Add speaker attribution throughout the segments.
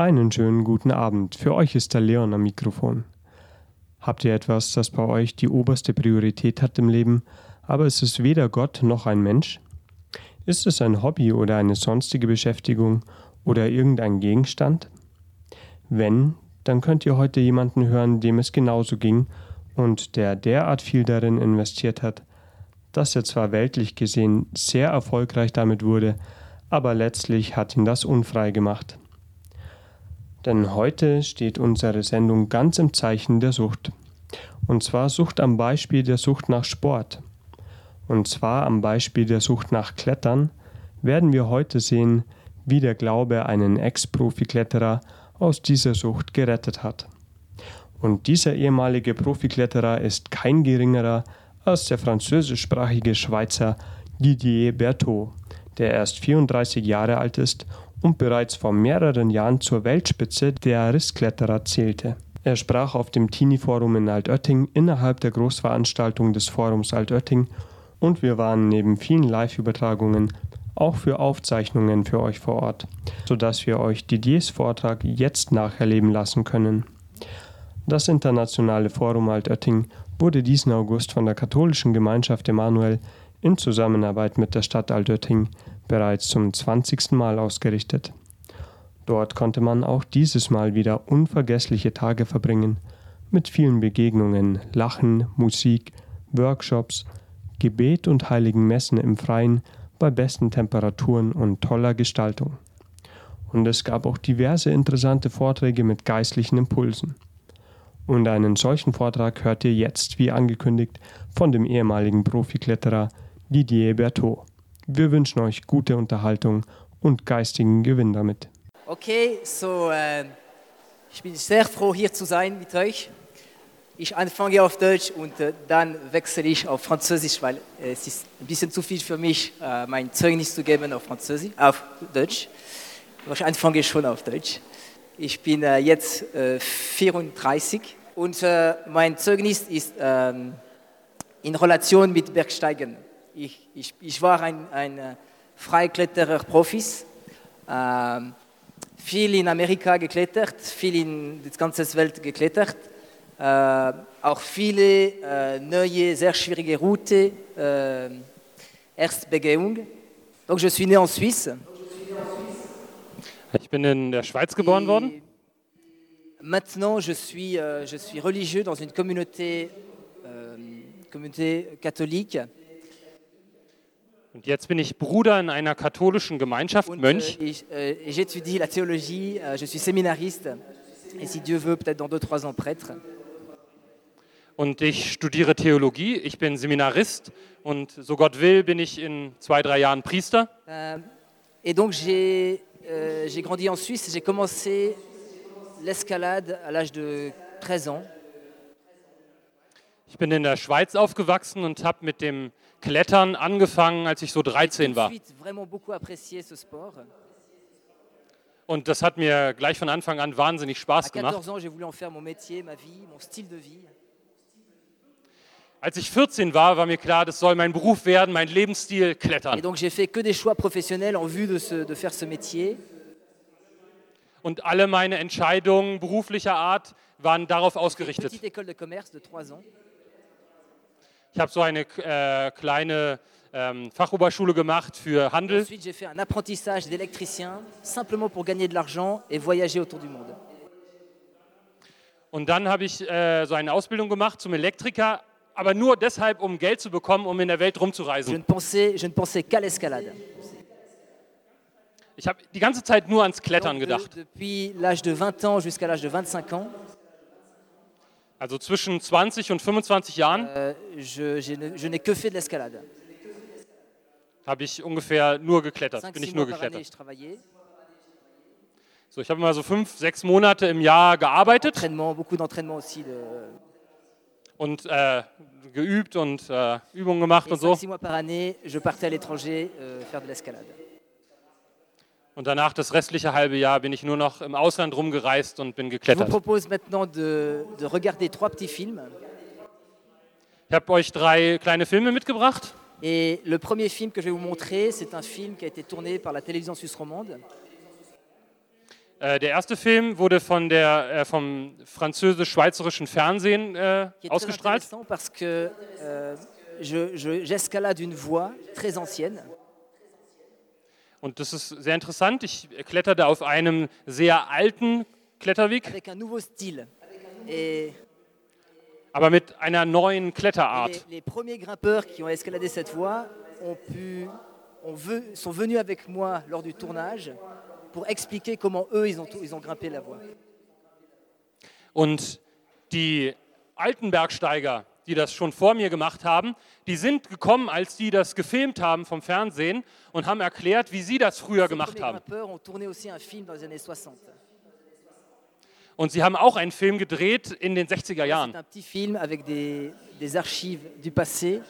Speaker 1: Einen schönen guten Abend. Für euch ist der Leon am Mikrofon. Habt ihr etwas, das bei euch die oberste Priorität hat im Leben, aber es ist weder Gott noch ein Mensch? Ist es ein Hobby oder eine sonstige Beschäftigung oder irgendein Gegenstand? Wenn, dann könnt ihr heute jemanden hören, dem es genauso ging und der derart viel darin investiert hat, dass er zwar weltlich gesehen sehr erfolgreich damit wurde, aber letztlich hat ihn das unfrei gemacht. Denn heute steht unsere Sendung ganz im Zeichen der Sucht. Und zwar Sucht am Beispiel der Sucht nach Sport. Und zwar am Beispiel der Sucht nach Klettern werden wir heute sehen, wie der Glaube einen Ex-Profikletterer aus dieser Sucht gerettet hat. Und dieser ehemalige Profikletterer ist kein geringerer als der französischsprachige Schweizer Didier Berthaud, der erst 34 Jahre alt ist und bereits vor mehreren Jahren zur Weltspitze der Aristkletterer zählte. Er sprach auf dem Teenie-Forum in Altötting innerhalb der Großveranstaltung des Forums Altötting und wir waren neben vielen Live-Übertragungen auch für Aufzeichnungen für euch vor Ort, sodass wir euch Didiers Vortrag jetzt nacherleben lassen können. Das Internationale Forum Altötting wurde diesen August von der katholischen Gemeinschaft Emanuel in Zusammenarbeit mit der Stadt Altötting bereits zum 20. Mal ausgerichtet. Dort konnte man auch dieses Mal wieder unvergessliche Tage verbringen, mit vielen Begegnungen, Lachen, Musik, Workshops, Gebet und heiligen Messen im Freien bei besten Temperaturen und toller Gestaltung. Und es gab auch diverse interessante Vorträge mit geistlichen Impulsen. Und einen solchen Vortrag hört ihr jetzt, wie angekündigt, von dem ehemaligen Profikletterer Didier Berthaud. Wir wünschen euch gute Unterhaltung und geistigen Gewinn damit.
Speaker 2: Okay, so äh, ich bin sehr froh hier zu sein mit euch. Ich anfange auf Deutsch und äh, dann wechsle ich auf Französisch, weil äh, es ist ein bisschen zu viel für mich, äh, mein Zeugnis zu geben auf Französisch, auf Deutsch. Ich anfange schon auf Deutsch. Ich bin äh, jetzt 34 äh, und mein Zeugnis ist ähm, in Relation mit Bergsteigen. Ich, ich, ich war ein, ein äh, Freikletterer Profis, äh, viel in Amerika geklettert, viel in die ganze Welt geklettert, äh, auch viele äh, neue, sehr schwierige Routen, äh, Erstbegehung. Donc je suis né en Suisse.
Speaker 3: Ich bin in der Schweiz geboren worden.
Speaker 2: Maintenant, je suis, euh, je suis religieux dans une communauté, euh, communauté catholique.
Speaker 3: Und jetzt bin ich Bruder in einer katholischen Gemeinschaft,
Speaker 2: Und,
Speaker 3: Mönch.
Speaker 2: et, euh, et j'étudie la théologie, euh, je suis séminariste, et si Dieu veut, peut-être dans 2-3 ans prêtre.
Speaker 3: Und ich studiere Theologie. Ich bin Seminarist. Und so Gott will, bin ich in zwei, drei Jahren Priester.
Speaker 2: Et donc j'ai euh, j'ai grandi en Suisse, j'ai commencé l'escalade à l'âge de 13 ans.
Speaker 3: Ich bin in der Schweiz aufgewachsen und habe mit dem Klettern angefangen, als ich so 13
Speaker 2: Tout de
Speaker 3: war. Und das hat mir gleich von Anfang an wahnsinnig Spaß gemacht.
Speaker 2: 14 ans, j'ai voulu en faire mon métier, ma vie, mon style de vie.
Speaker 3: Als ich 14 war, war mir klar, das soll mein Beruf werden, mein Lebensstil
Speaker 2: Et
Speaker 3: Klettern.
Speaker 2: donc j'ai fait que des choix professionnels en vue de, ce- de faire ce métier.
Speaker 3: Und alle meine Entscheidungen beruflicher Art waren darauf
Speaker 2: Petite
Speaker 3: ausgerichtet.
Speaker 2: école de commerce de 3 ans.
Speaker 3: Ich habe so eine äh, kleine ähm, Fachoberschule gemacht für Handel.
Speaker 2: Ensuite, j'ai fait un apprentissage d'électricien simplement pour gagner de l'argent et voyager autour du monde.
Speaker 3: Und dann habe ich äh, so eine Ausbildung gemacht zum Elektriker, aber nur deshalb, um Geld zu bekommen, um in der Welt
Speaker 2: Je
Speaker 3: rumzureisen.
Speaker 2: ne pensais, je ne pensais qu'à l'escalade.
Speaker 3: Ich habe die ganze Zeit nur ans Klettern
Speaker 2: Donc, de-
Speaker 3: gedacht.
Speaker 2: depuis l'âge de 20 ans jusqu'à l'âge de 25 ans,
Speaker 3: Also zwischen 20 und 25 Jahren
Speaker 2: euh, je, ne- je n'ai que fait de l'escalade.
Speaker 3: habe ich ungefähr nur geklettert.
Speaker 2: 5
Speaker 3: Bin
Speaker 2: 6
Speaker 3: ich nur
Speaker 2: mois par année,
Speaker 3: geklettert.
Speaker 2: je travaillais.
Speaker 3: So, ich habe immer so fünf, sechs Monate im Jahr gearbeitet
Speaker 2: Entraînement, beaucoup d'entraînement aussi. De,
Speaker 3: und äh, geübt und äh, Übungen gemacht
Speaker 2: et
Speaker 3: und so.
Speaker 2: 5 6 mois par année, je partais à l'étranger euh, faire de l'escalade.
Speaker 3: Und danach das restliche halbe Jahr bin ich nur noch im Ausland rumgereist und bin
Speaker 2: Je vous
Speaker 3: geklettert.
Speaker 2: propose maintenant de, de regarder trois petits films.
Speaker 3: Ich habe euch drei kleine Filme mitgebracht.
Speaker 2: Et le premier film que je vais vous montrer, c'est un film qui a été tourné par la télévision suisse romande.
Speaker 3: Äh, der erste Film wurde von der, äh, vom französisch-schweizerischen Fernsehen äh,
Speaker 2: qui est très
Speaker 3: ausgestrahlt.
Speaker 2: intéressant parce que euh, je- je- j'escalade une voie très ancienne
Speaker 3: Und das ist sehr interessant. Ich kletterte auf einem sehr alten Kletterweg,
Speaker 2: avec un nouveau style. Et
Speaker 3: aber mit einer neuen
Speaker 2: les,
Speaker 3: Kletterart.
Speaker 2: les premiers grimpeurs qui ont escaladé cette voie ont pu, ont ve- sont venus avec moi lors du tournage pour expliquer comment eux, ils ont, ils ont grimpé la voie.
Speaker 3: Und die alten Bergsteiger, die das schon vor mir gemacht haben, die sind gekommen, als die das gefilmt haben vom Fernsehen und haben erklärt, wie sie das früher gemacht haben.
Speaker 2: grimpeurs ont tourné aussi un film dans les années 60.
Speaker 3: Und sie haben auch einen Film gedreht in den 60er
Speaker 2: C'est
Speaker 3: Jahren.
Speaker 2: un petit film avec des, des archives du passé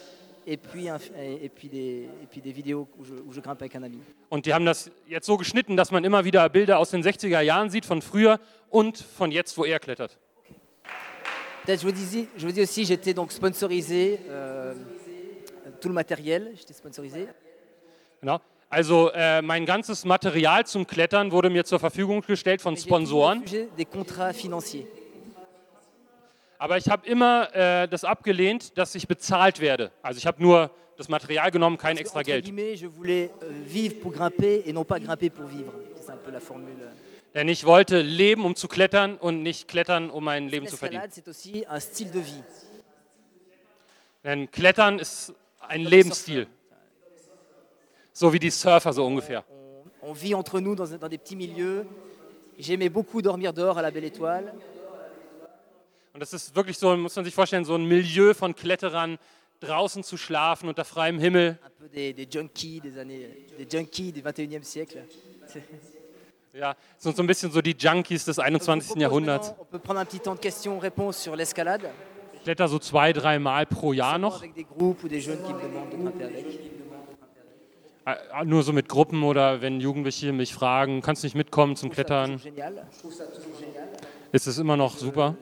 Speaker 2: et puis, un- et, et puis, des, et puis des vidéos où je, où je grimpe avec un ami.
Speaker 3: Und die haben das jetzt so geschnitten, dass man immer wieder Bilder aus den 60er Jahren sieht, von früher und von jetzt, wo er klettert.
Speaker 2: Peut-être, je vous dis, je vous dis aussi, j'étais donc sponsorisé, euh, tout le matériel, j'étais sponsorisé.
Speaker 3: Genau. Also äh, mein ganzes Material zum Klettern wurde mir zur Verfügung gestellt von Sponsoren.
Speaker 2: des contrats financiers.
Speaker 3: Aber ich habe immer äh, das abgelehnt, dass ich bezahlt werde. Also ich habe nur das Material genommen, kein extra Geld.
Speaker 2: je voulais euh, vivre pour grimper et non pas grimper pour vivre. C'est un peu la formule.
Speaker 3: Denn ich wollte leben, um zu klettern und nicht klettern, um mein Leben zu verdienen. Denn Klettern ist ein Lebensstil. So wie die Surfer so ungefähr.
Speaker 2: On, vit entre nous dans, dans des petits milieux. J'aimais beaucoup dormir dehors à la Belle Étoile.
Speaker 3: Und das ist wirklich so, muss man sich vorstellen, so ein Milieu von Kletterern, draußen zu schlafen unter freiem Himmel.
Speaker 2: un peu des, des junkies des années, des junkies du 21e siècle.
Speaker 3: Ja, sind so ein bisschen so die Junkies des
Speaker 2: Je vous
Speaker 3: 21.
Speaker 2: propose
Speaker 3: Jahrhunderts.
Speaker 2: On peut prendre un petit temps de questions-réponses sur l'escalade,
Speaker 3: Ich kletter so zwei, drei Mal pro Jahr noch.
Speaker 2: avec des groupes ou des jeunes qui me demandent de grimper avec.
Speaker 3: Äh, Nur so mit Gruppen oder wenn Jugendliche mich fragen, kannst du nicht mitkommen zum Klettern,
Speaker 2: toujours génial. Je trouve ça toujours génial.
Speaker 3: ist es immer noch super.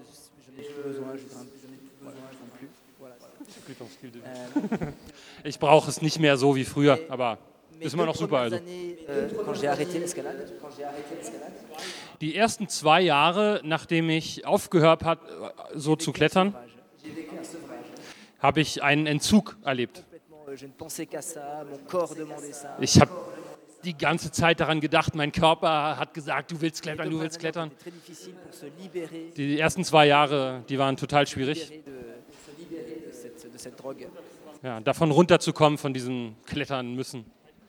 Speaker 2: Je n'ai plus besoin, je grimpe, je n'ai plus besoin, je grimpe plus. Voilà. Euh,
Speaker 3: Ich brauche es nicht mehr so wie früher, aber ist immer noch super. Also. Die ersten zwei Jahre, nachdem ich aufgehört habe, so zu klettern, habe ich einen Entzug erlebt.
Speaker 2: Euh, ne.
Speaker 3: Ich habe die ganze Zeit daran gedacht, mein Körper hat gesagt, du willst klettern, du willst klettern. Die ersten zwei Jahre, die waren total schwierig. Ja, davon runterzukommen, von diesem Klettern müssen.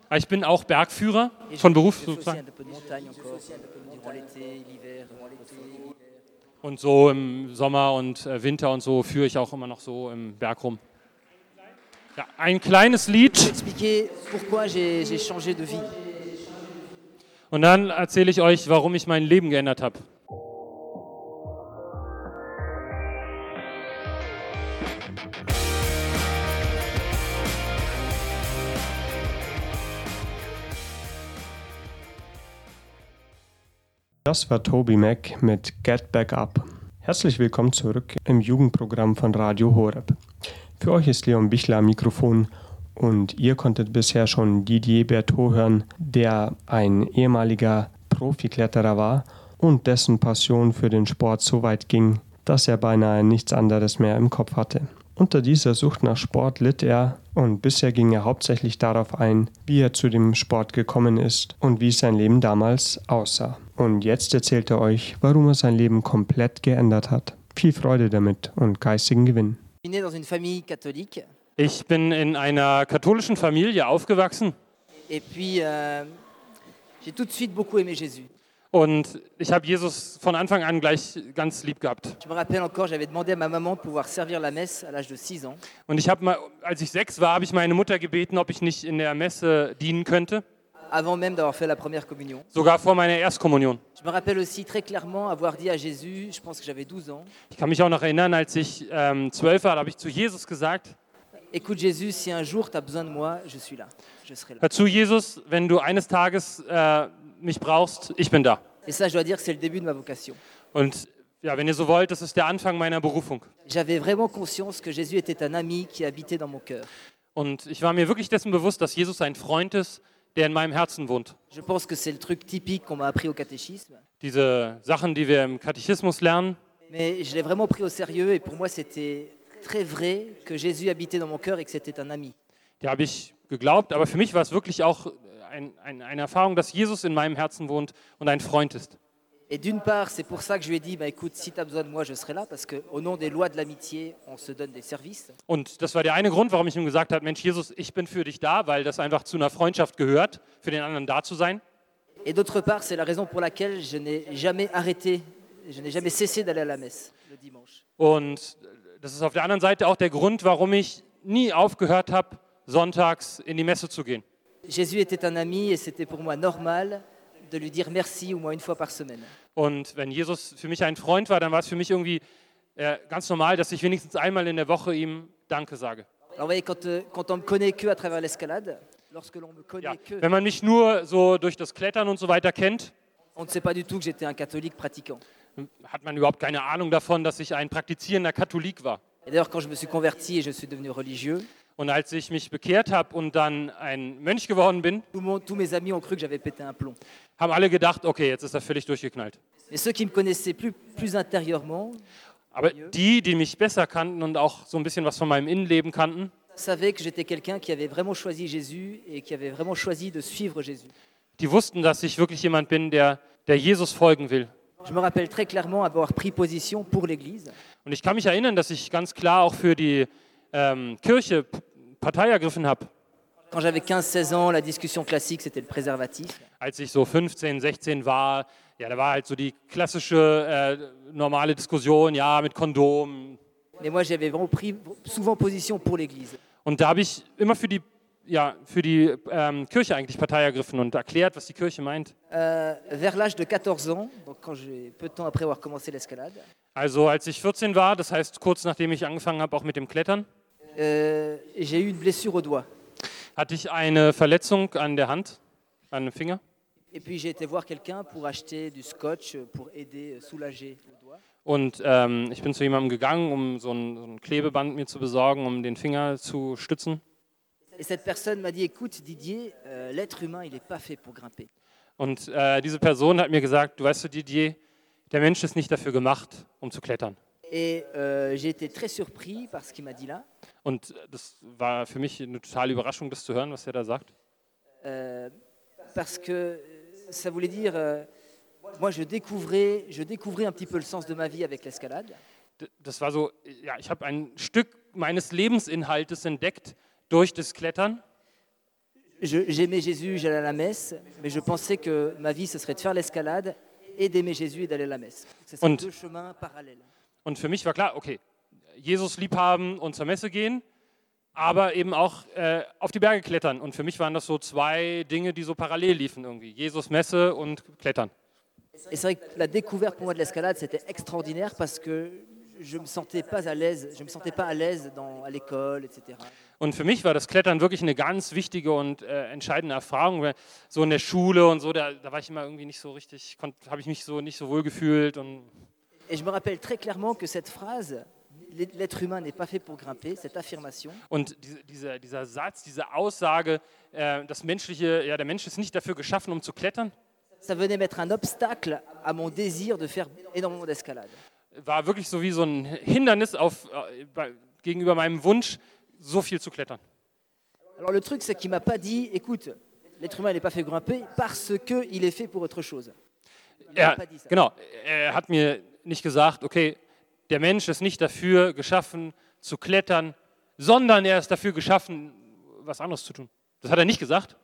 Speaker 3: Aber ich bin auch Bergführer von Beruf sozusagen. Und so im Sommer und äh, Winter und so führe ich auch immer noch so im Berg rum. Ja, ein kleines Lied und dann erzähle ich euch, warum ich mein Leben geändert habe.
Speaker 1: Das war Toby Mac mit Get Back Up. Herzlich willkommen zurück im Jugendprogramm von Radio Horeb. Für euch ist Leon Bichler am Mikrofon und ihr konntet bisher schon Didier Berthaud hören, der ein ehemaliger Profikletterer war und dessen Passion für den Sport so weit ging, dass er beinahe nichts anderes mehr im Kopf hatte. Unter dieser Sucht nach Sport litt er und bisher ging er hauptsächlich darauf ein, wie er zu dem Sport gekommen ist und wie sein Leben damals aussah. Und jetzt erzählt er euch, warum er sein Leben komplett geändert hat. Viel Freude damit und geistigen Gewinn.
Speaker 3: Ich bin in einer katholischen Familie aufgewachsen
Speaker 2: et puis euh, j'ai tout de suite beaucoup aimé Jésus.
Speaker 3: Und ich habe Jesus von Anfang an gleich ganz lieb gehabt.
Speaker 2: Je me rappelle encore, j'avais demandé à ma maman de pouvoir servir la messe à l'âge de 6 ans.
Speaker 3: Und ich habe mal, als ich sechs war, habe ich meine Mutter gebeten, ob ich nicht in der Messe dienen könnte,
Speaker 2: avant même d'avoir fait la première communion.
Speaker 3: sogar vor meiner Erstkommunion.
Speaker 2: Je me rappelle aussi très clairement avoir dit à Jésus, je pense que j'avais 12 ans,
Speaker 3: Ich kann mich auch noch erinnern, als ich ähm, zwölf war, habe ich zu Jesus gesagt,
Speaker 2: écoute Jésus, si un jour tu as besoin de moi, je suis là, je serai là.
Speaker 3: hör zu Jesus, wenn du eines Tages äh, mich brauchst, ich bin da.
Speaker 2: Et ça, je dois dire que c'est le début de ma vocation.
Speaker 3: Und ja, wenn ihr so wollt, das ist der Anfang meiner Berufung.
Speaker 2: J'avais vraiment conscience que Jésus était un ami qui habitait dans mon cœur.
Speaker 3: Und ich war mir wirklich dessen bewusst, dass Jesus ein Freund ist, der in meinem Herzen wohnt.
Speaker 2: Je pense que c'est le truc typique qu'on m'a appris au catéchisme.
Speaker 3: diese Sachen, die wir im Katechismus lernen.
Speaker 2: Mais je l'ai vraiment pris au sérieux et pour moi c'était très vrai que Jésus habitait dans mon cœur et que c'était un ami.
Speaker 3: Die habe ich geglaubt, aber für mich war es wirklich auch ein, ein, eine Erfahrung, dass Jesus in meinem Herzen wohnt und ein Freund ist.
Speaker 2: Et d'une part, c'est pour ça que je lui ai dit, bah, écoute, si tu as besoin de moi, je serai là, parce qu'au nom des lois de l'amitié, on se donne des services.
Speaker 3: Und das war der eine Grund, warum ich ihm gesagt habe, Mensch, Jesus, ich bin für dich da, weil das einfach zu einer Freundschaft gehört, für den anderen da zu sein.
Speaker 2: Et d'autre part, c'est la raison pour laquelle je n'ai jamais arrêté, je n'ai jamais cessé d'aller à la messe le dimanche.
Speaker 3: Und das ist auf der anderen Seite auch der Grund, warum ich nie aufgehört habe, sonntags in die Messe zu gehen.
Speaker 2: Jésus était un ami et c'était pour moi normal de lui dire merci au moins une fois par semaine.
Speaker 3: Und wenn Jesus für mich ein Freund war, dann war es für mich irgendwie äh, ganz normal, dass ich wenigstens einmal in der Woche ihm Danke sage.
Speaker 2: Alors vous voyez, quand, euh, quand on me connaît que à travers l'escalade, lorsque l'on me connaît
Speaker 3: Ja,
Speaker 2: que,
Speaker 3: wenn man mich nur so durch das Klettern und so weiter kennt,
Speaker 2: on ne sait pas du tout que j'étais un catholique pratiquant.
Speaker 3: hat man überhaupt keine Ahnung davon, dass ich ein praktizierender Katholik war.
Speaker 2: Et d'ailleurs, quand je me suis converti et je suis devenu religieux,
Speaker 3: Und als ich mich bekehrt habe und dann ein Mönch geworden bin,
Speaker 2: tout le monde- tous mes amis ont cru que j'avais pété un plomb.
Speaker 3: haben alle gedacht, okay, jetzt ist er völlig durchgeknallt.
Speaker 2: Et ceux qui me connaissaient plus, plus intérieurement
Speaker 3: Aber die, die mich besser kannten und auch so ein bisschen was von meinem Innenleben kannten,
Speaker 2: savaient que j'étais quelqu'un qui avait vraiment choisi Jésus et qui avait vraiment choisi de suivre Jésus.
Speaker 3: die wussten, dass ich wirklich jemand bin, der, der Jesus folgen will.
Speaker 2: Je me rappelle très clairement avoir pris position pour l'Église.
Speaker 3: Und ich kann mich erinnern, dass ich ganz klar auch für die ähm, Kirche P- Partei ergriffen habe.
Speaker 2: Quand j'avais 15-16 ans, la discussion classique, c'était le préservatif.
Speaker 3: Als ich so 15, 16 war, ja, da war halt so die klassische äh, normale Diskussion, ja, mit Kondom.
Speaker 2: Mais moi, j'avais vraiment pris souvent position pour l'Église.
Speaker 3: Und da habe ich immer für die, ja, für die ähm, Kirche eigentlich Partei ergriffen und erklärt, was die Kirche meint.
Speaker 2: Euh, vers l'âge de 14 ans, donc quand j'ai peu de temps après avoir commencé l'escalade,
Speaker 3: Also als ich 14 war, das heißt kurz nachdem ich angefangen habe, auch mit dem Klettern,
Speaker 2: euh, j'ai eu une blessure au doigt.
Speaker 3: hatte ich eine Verletzung an der Hand, an dem Finger.
Speaker 2: Et puis j'ai été voir quelqu'un pour acheter du scotch pour aider, euh, soulager le doigt.
Speaker 3: Und ähm, ich bin zu jemandem gegangen, um so ein, so ein Klebeband mir zu besorgen, um den Finger zu stützen.
Speaker 2: Et cette personne m'a dit, écoute Didier, euh, l'être humain, il n'est pas fait pour grimper.
Speaker 3: Und äh, diese Person hat mir gesagt, du weißt du Didier, der Mensch ist nicht dafür gemacht, um zu klettern.
Speaker 2: Et euh, j'ai été très surpris par ce qu'il m'a dit là,
Speaker 3: Und das war für mich eine totale Überraschung, das zu hören, was er da sagt.
Speaker 2: euh, parce que euh, ça voulait dire, euh, moi je découvrais, je découvrais un petit peu le sens de ma vie avec l'escalade.
Speaker 3: Das war so, ja, ich habe ein Stück meines Lebensinhaltes entdeckt durch das Klettern.
Speaker 2: J'aimais Jésus, j'allais à la messe, mais je pensais que ma vie, ce serait de faire l'escalade et d'aimer Jésus et d'aller à la messe. Ce sont
Speaker 3: Und-
Speaker 2: deux chemins parallèles.
Speaker 3: Und für mich war klar, okay, Jesus lieb haben und zur Messe gehen, aber eben auch äh, auf die Berge klettern. Und für mich waren das so zwei Dinge, die so parallel liefen irgendwie. Jesus, Messe und Klettern.
Speaker 2: Et c'est vrai que la découverte pour moi de l'escalade, c'était extraordinaire parce que je me sentais pas à l'aise, je me sentais pas à l'aise dans- à l'école, etc.
Speaker 3: Und für mich war das Klettern wirklich eine ganz wichtige und äh, entscheidende Erfahrung. So in der Schule und so, da, da war ich immer irgendwie nicht so richtig, habe ich mich so nicht so wohl gefühlt. Und
Speaker 2: Et je me rappelle très clairement que cette phrase, l'être humain n'est pas fait pour grimper, cette affirmation,
Speaker 3: Und diese, dieser, dieser Satz, diese Aussage, äh, das menschliche, ja, der Mensch ist nicht dafür geschaffen, um zu klettern,
Speaker 2: ça venait mettre un obstacle à mon désir de faire énormément d'escalade.
Speaker 3: war wirklich so wie so ein Hindernis auf, äh, gegenüber meinem Wunsch, so viel zu klettern.
Speaker 2: Alors le truc, c'est qu'il m'a pas dit, écoute, l'être humain n'est pas fait grimper parce qu'il est fait pour autre chose.
Speaker 3: Er, genau, er hat mir nicht gesagt, okay, der Mensch ist nicht dafür geschaffen zu klettern, sondern er ist dafür geschaffen, was anderes zu tun. Das hat er nicht gesagt.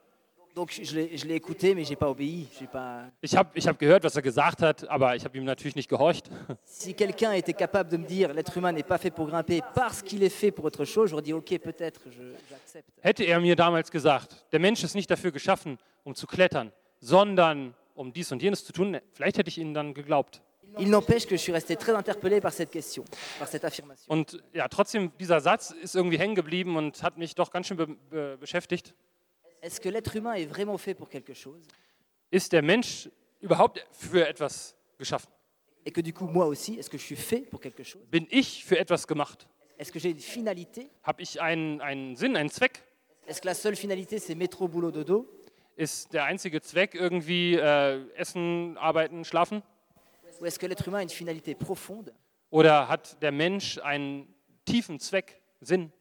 Speaker 3: Ich habe ich hab gehört, was er gesagt hat, aber ich habe ihm natürlich nicht gehorcht.
Speaker 2: Si quelqu'un était capable de me dire l'être humain n'est pas fait pour grimper parce qu'il est fait pour autre chose, j'aurais dit ok, peut-être, je- j'accepte.
Speaker 3: Hätte er mir damals gesagt, der Mensch ist nicht dafür geschaffen, um zu klettern, sondern um dies und jenes zu tun, vielleicht hätte ich ihn dann geglaubt.
Speaker 2: Il n'empêche que je suis resté très interpellé par cette question, par cette affirmation.
Speaker 3: Und ja, trotzdem, dieser Satz ist irgendwie hängen geblieben und hat mich doch ganz schön be be beschäftigt.
Speaker 2: Est-ce que l'être humain est vraiment fait pour quelque chose
Speaker 3: Ist der Mensch überhaupt für etwas geschaffen?
Speaker 2: Et que du coup, moi aussi, est-ce que je suis fait pour quelque chose
Speaker 3: Bin ich für etwas gemacht?
Speaker 2: Est-ce que j'ai une finalité
Speaker 3: Habe ich einen, einen Sinn, einen Zweck?
Speaker 2: Est-ce que la seule finalité, c'est métro, boulot, dodo
Speaker 3: Ist der einzige Zweck irgendwie äh, Essen, Arbeiten, Schlafen? Oder hat der Mensch einen tiefen Zweck, Sinn?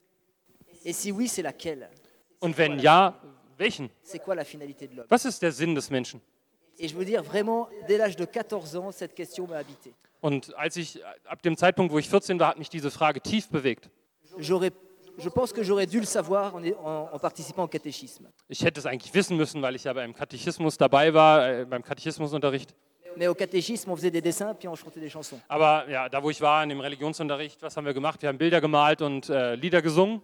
Speaker 3: Und wenn ja, welchen? Was ist der Sinn des Menschen?
Speaker 2: Et je veux dire, vraiment, dès l'âge de 14 ans, cette question m'a habité.
Speaker 3: Und als ich ab dem Zeitpunkt, wo ich 14 war, hat mich diese Frage tief bewegt. Ich hätte es eigentlich wissen müssen, weil ich ja beim Katechismus dabei war, äh, beim Katechismusunterricht.
Speaker 2: Mais au catéchisme, on faisait des dessins, puis on chantait des chansons.
Speaker 3: Aber ja, da wo ich war, in dem Religionsunterricht, was haben wir gemacht? Wir haben Bilder gemalt und äh, Lieder gesungen.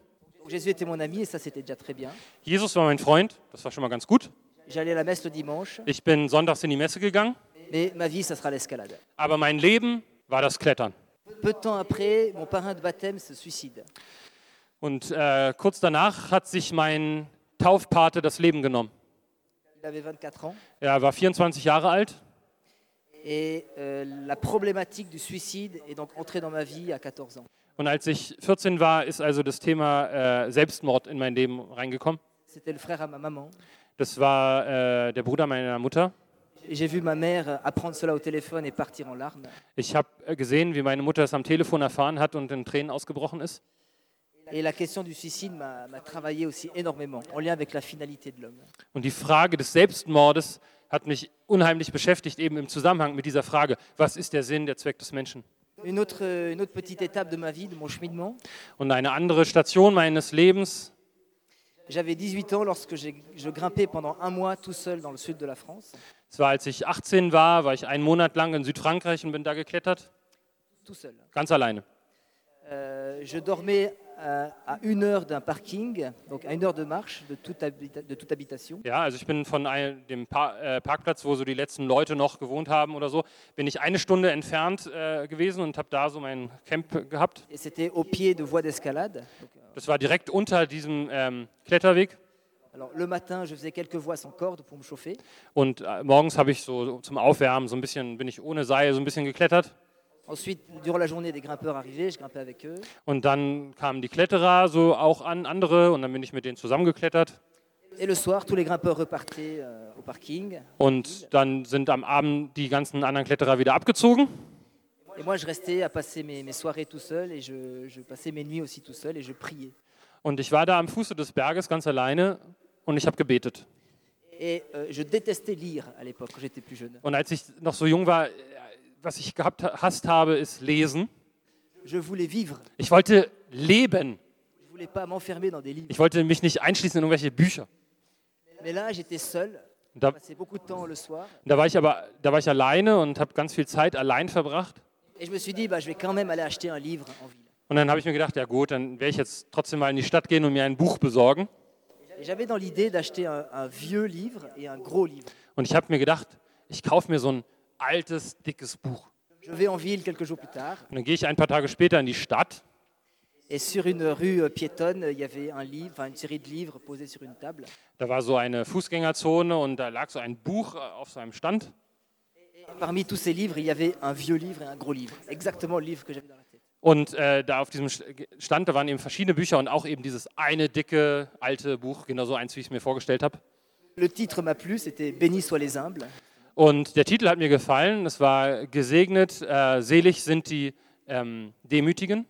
Speaker 2: Jésus était mon ami, et ça, c'était déjà très bien.
Speaker 3: Jesus war mein Freund, das war schon mal ganz gut.
Speaker 2: J'allais à la messe le dimanche,
Speaker 3: Ich bin sonntags in die Messe gegangen,
Speaker 2: mais ma vie, ça sera l'escalade.
Speaker 3: aber mein Leben war das Klettern.
Speaker 2: Peu de temps après, mon parrain de baptême se suicide.
Speaker 3: Und äh, kurz danach hat sich mein Taufpate das Leben genommen.
Speaker 2: Il avait 24 ans.
Speaker 3: Er war 24 Jahre alt
Speaker 2: Et euh, la problématique du suicide est donc entrée dans ma vie à 14 ans.
Speaker 3: und als ich 14 war, ist also das Thema äh, Selbstmord in mein Leben reingekommen.
Speaker 2: C'était le frère à ma maman.
Speaker 3: Das war äh, der Bruder meiner Mutter.
Speaker 2: Et J'ai vu ma mère apprendre cela au téléphone et partir en larmes.
Speaker 3: Ich habe gesehen, wie meine Mutter es am Telefon erfahren hat und in Tränen ausgebrochen ist.
Speaker 2: Et la question du suicide m'a m'a travaillé aussi énormément, en lien avec la finalité de l'homme.
Speaker 3: Und die Frage des Selbstmordes hat mich unheimlich beschäftigt, eben im Zusammenhang mit dieser Frage, was ist der Sinn, der Zweck des Menschen? Und eine andere Station meines Lebens,
Speaker 2: j'avais 18 ans lorsque j'ai- je grimpais pendant un mois tout seul dans le sud de la France,
Speaker 3: es war als ich 18 war, war ich einen Monat lang in Südfrankreich und bin da geklettert, ganz alleine.
Speaker 2: Euh, je dormais à, à une heure d'un parking, donc à une heure de marche de toute, habita- de toute habitation.
Speaker 3: Ja, also ich bin von dem pa äh, Parkplatz, wo so die letzten Leute noch gewohnt haben oder so, bin ich eine Stunde entfernt äh, gewesen und habe da so mein Camp gehabt.
Speaker 2: Et c'était au pied de voies d'escalade. Euh,
Speaker 3: Das war direkt unter diesem ähm, Kletterweg.
Speaker 2: alors, le matin, je faisais quelques voies sans corde pour me chauffer.
Speaker 3: Und äh, morgens habe ich so zum Aufwärmen so ein bisschen, bin ich ohne Seil so ein bisschen geklettert.
Speaker 2: Ensuite, durant la journée, des grimpeurs arrivaient, je grimpais avec eux.
Speaker 3: Und dann kamen die Kletterer so auch an, andere, und dann bin ich mit denen zusammengeklettert.
Speaker 2: Et le soir, tous les grimpeurs repartaient euh, au parking.
Speaker 3: Und dann sind am Abend die ganzen anderen Kletterer wieder abgezogen.
Speaker 2: Et moi, je restais à passer mes, mes soirées tout seul et je, je passais mes nuits aussi tout seul et je priais.
Speaker 3: Und ich war da am Fuße des Berges ganz alleine und ich habe gebetet.
Speaker 2: Et euh, je détestais lire à l'époque, quand j'étais plus jeune.
Speaker 3: Und als ich noch so jung war, was ich gehabt hasst habe, ist lesen. Ich wollte leben. Ich wollte mich nicht einschließen in irgendwelche Bücher.
Speaker 2: Seul.
Speaker 3: Da,
Speaker 2: soir.
Speaker 3: da war ich aber da war ich alleine und habe ganz viel Zeit allein verbracht. Und dann habe ich mir gedacht, ja gut, dann werde ich jetzt trotzdem mal in die Stadt gehen und mir ein Buch besorgen. Und ich habe mir gedacht, ich kaufe mir so ein altes, dickes Buch.
Speaker 2: Je vais en ville quelques jours plus tard.
Speaker 3: Und dann gehe ich ein paar Tage später in die Stadt
Speaker 2: Et sur une rue euh, piétonne, il y avait un livre, enfin une série de livres posés sur une table.
Speaker 3: Da war so eine Fußgängerzone und da lag so ein Buch äh, auf so einem Stand.
Speaker 2: Parmi tous ces livres, il y avait un vieux livre et un gros livre. Exactement le livre que j'avais dans la tête.
Speaker 3: Und äh, da auf diesem Stand, da waren eben verschiedene Bücher und auch eben dieses eine dicke, alte Buch, genau so eins, wie ich es mir vorgestellt habe.
Speaker 2: Le titre m'a plu, c'était Bénis soient les humbles.
Speaker 3: Und der Titel hat mir gefallen. Es war Gesegnet, äh, selig sind die ähm, Demütigen.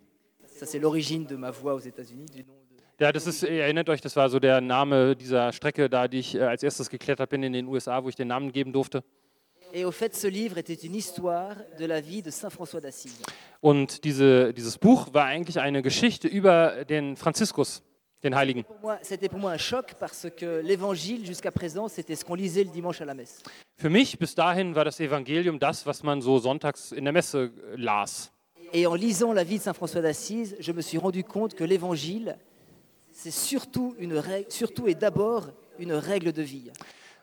Speaker 3: Ja, das ist, ihr erinnert euch, das war so der Name dieser Strecke da, die ich äh, als erstes geklettert bin in den USA, wo ich den Namen geben durfte. Und diese, dieses Buch war eigentlich eine Geschichte über den Franziskus, den Heiligen. Für mich bis dahin war das Evangelium das, was man so sonntags in der Messe äh, las.
Speaker 2: Et en lisant la vie de Saint François d'Assise, je me suis rendu compte que l'évangile, c'est surtout, une surtout et d'abord une règle de vie.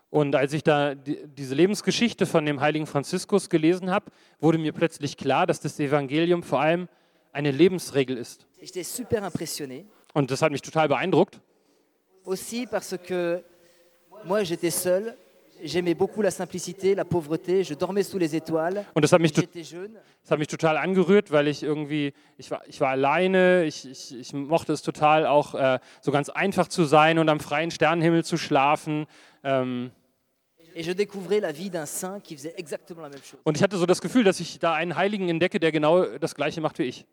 Speaker 3: Und als ich da die, diese Lebensgeschichte von dem heiligen Franziskus gelesen habe, wurde mir plötzlich klar, dass das Evangelium vor allem eine Lebensregel ist.
Speaker 2: J'étais super impressionné,
Speaker 3: Und das hat mich total beeindruckt.
Speaker 2: aussi parce que moi j'étais seul, j'aimais beaucoup la simplicité, la pauvreté, je dormais sous les étoiles,
Speaker 3: Und das hat mich, das hat mich total angerührt, weil ich irgendwie, ich war, ich war alleine, ich, ich, ich mochte es total auch äh, so ganz einfach zu sein und am freien Sternenhimmel zu schlafen. Ähm, und ich hatte so das Gefühl, dass ich da einen Heiligen entdecke, der genau das Gleiche macht wie ich.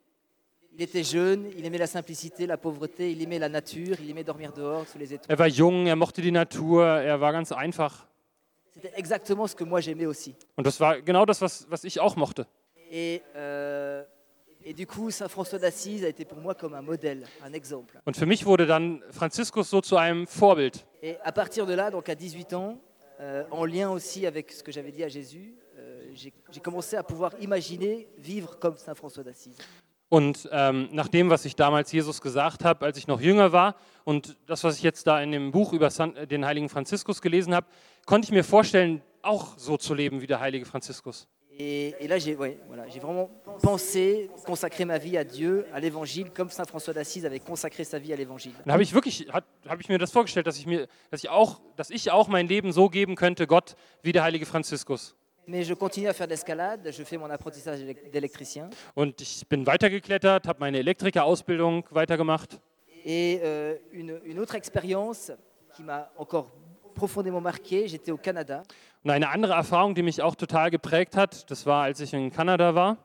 Speaker 2: Il était jeune, il aimait la simplicité, la pauvreté, il aimait la nature, il aimait dormir dehors sous les étoiles.
Speaker 3: Er war jung, er mochte die Natur, er war ganz einfach.
Speaker 2: C'était exactement ce que moi j'aimais aussi.
Speaker 3: Und das war genau das, was, was ich auch mochte.
Speaker 2: Et, euh, et du coup, Saint François d'Assise a été pour moi comme un modèle, un exemple.
Speaker 3: Und für mich wurde dann Franziskus so zu einem Vorbild.
Speaker 2: Et à partir de là, donc à 18 ans, euh, en lien aussi avec ce que j'avais dit à Jésus, euh, j'ai commencé à pouvoir imaginer vivre comme Saint François d'Assise.
Speaker 3: Und ähm, nach dem, was ich damals Jesus gesagt habe, als ich noch jünger war, und das, was ich jetzt da in dem Buch über San, äh, den heiligen Franziskus gelesen habe, konnte ich mir vorstellen, auch so zu leben wie der heilige Franziskus.
Speaker 2: Et, et là, j'ai ouais, voilà, vraiment pensé consacrer ma vie à Dieu, à l'Évangile, comme Saint François d'Assise avait consacré sa vie à l'Évangile.
Speaker 3: Dann habe ich wirklich, habe ich mir das vorgestellt, dass ich mir, dass ich auch, dass ich auch mein Leben so geben könnte, Gott, wie der heilige Franziskus.
Speaker 2: Mais je continue à faire de l'escalade, je fais mon apprentissage d'élec- d'électricien.
Speaker 3: Und ich bin weitergeklettert, habe meine Elektrikerausbildung weitergemacht.
Speaker 2: Et euh, une, une autre expérience qui m'a encore profondément marqué, j'étais au Canada
Speaker 3: Und eine andere Erfahrung, die mich auch total geprägt hat, das war, als ich in Kanada war.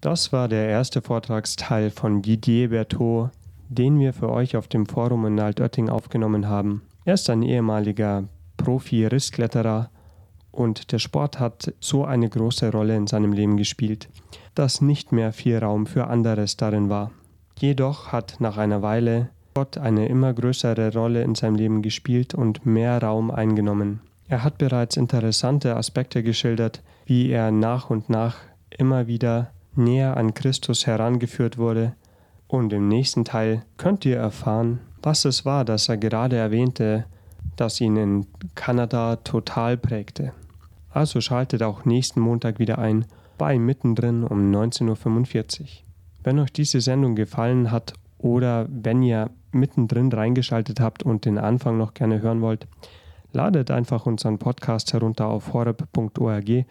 Speaker 1: Das war der erste Vortragsteil von Didier Berthaud, den wir für euch auf dem Forum in Altötting aufgenommen haben. Er ist ein ehemaliger Profi-Risskletterer und der Sport hat so eine große Rolle in seinem Leben gespielt, dass nicht mehr viel Raum für anderes darin war. Jedoch hat nach einer Weile Gott eine immer größere Rolle in seinem Leben gespielt und mehr Raum eingenommen. Er hat bereits interessante Aspekte geschildert, wie er nach und nach immer wieder näher an Christus herangeführt wurde. Und im nächsten Teil könnt ihr erfahren, was es war, das er gerade erwähnte, das ihn in Kanada total prägte. Also schaltet auch nächsten Montag wieder ein bei Mittendrin um 19.45 Uhr. Wenn euch diese Sendung gefallen hat oder wenn ihr mittendrin reingeschaltet habt und den Anfang noch gerne hören wollt, ladet einfach unseren Podcast herunter auf horeb.org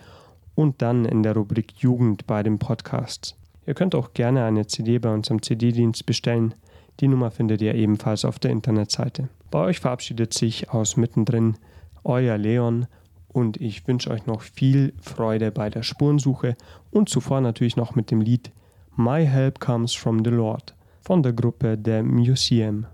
Speaker 1: und dann in der Rubrik Jugend bei dem Podcast. Ihr könnt auch gerne eine CD bei unserem CD-Dienst bestellen. Die Nummer findet ihr ebenfalls auf der Internetseite. Bei euch verabschiedet sich aus mittendrin euer Leon und ich wünsche euch noch viel Freude bei der Spurensuche und zuvor natürlich noch mit dem Lied My Help Comes from the Lord von der Gruppe The Museum.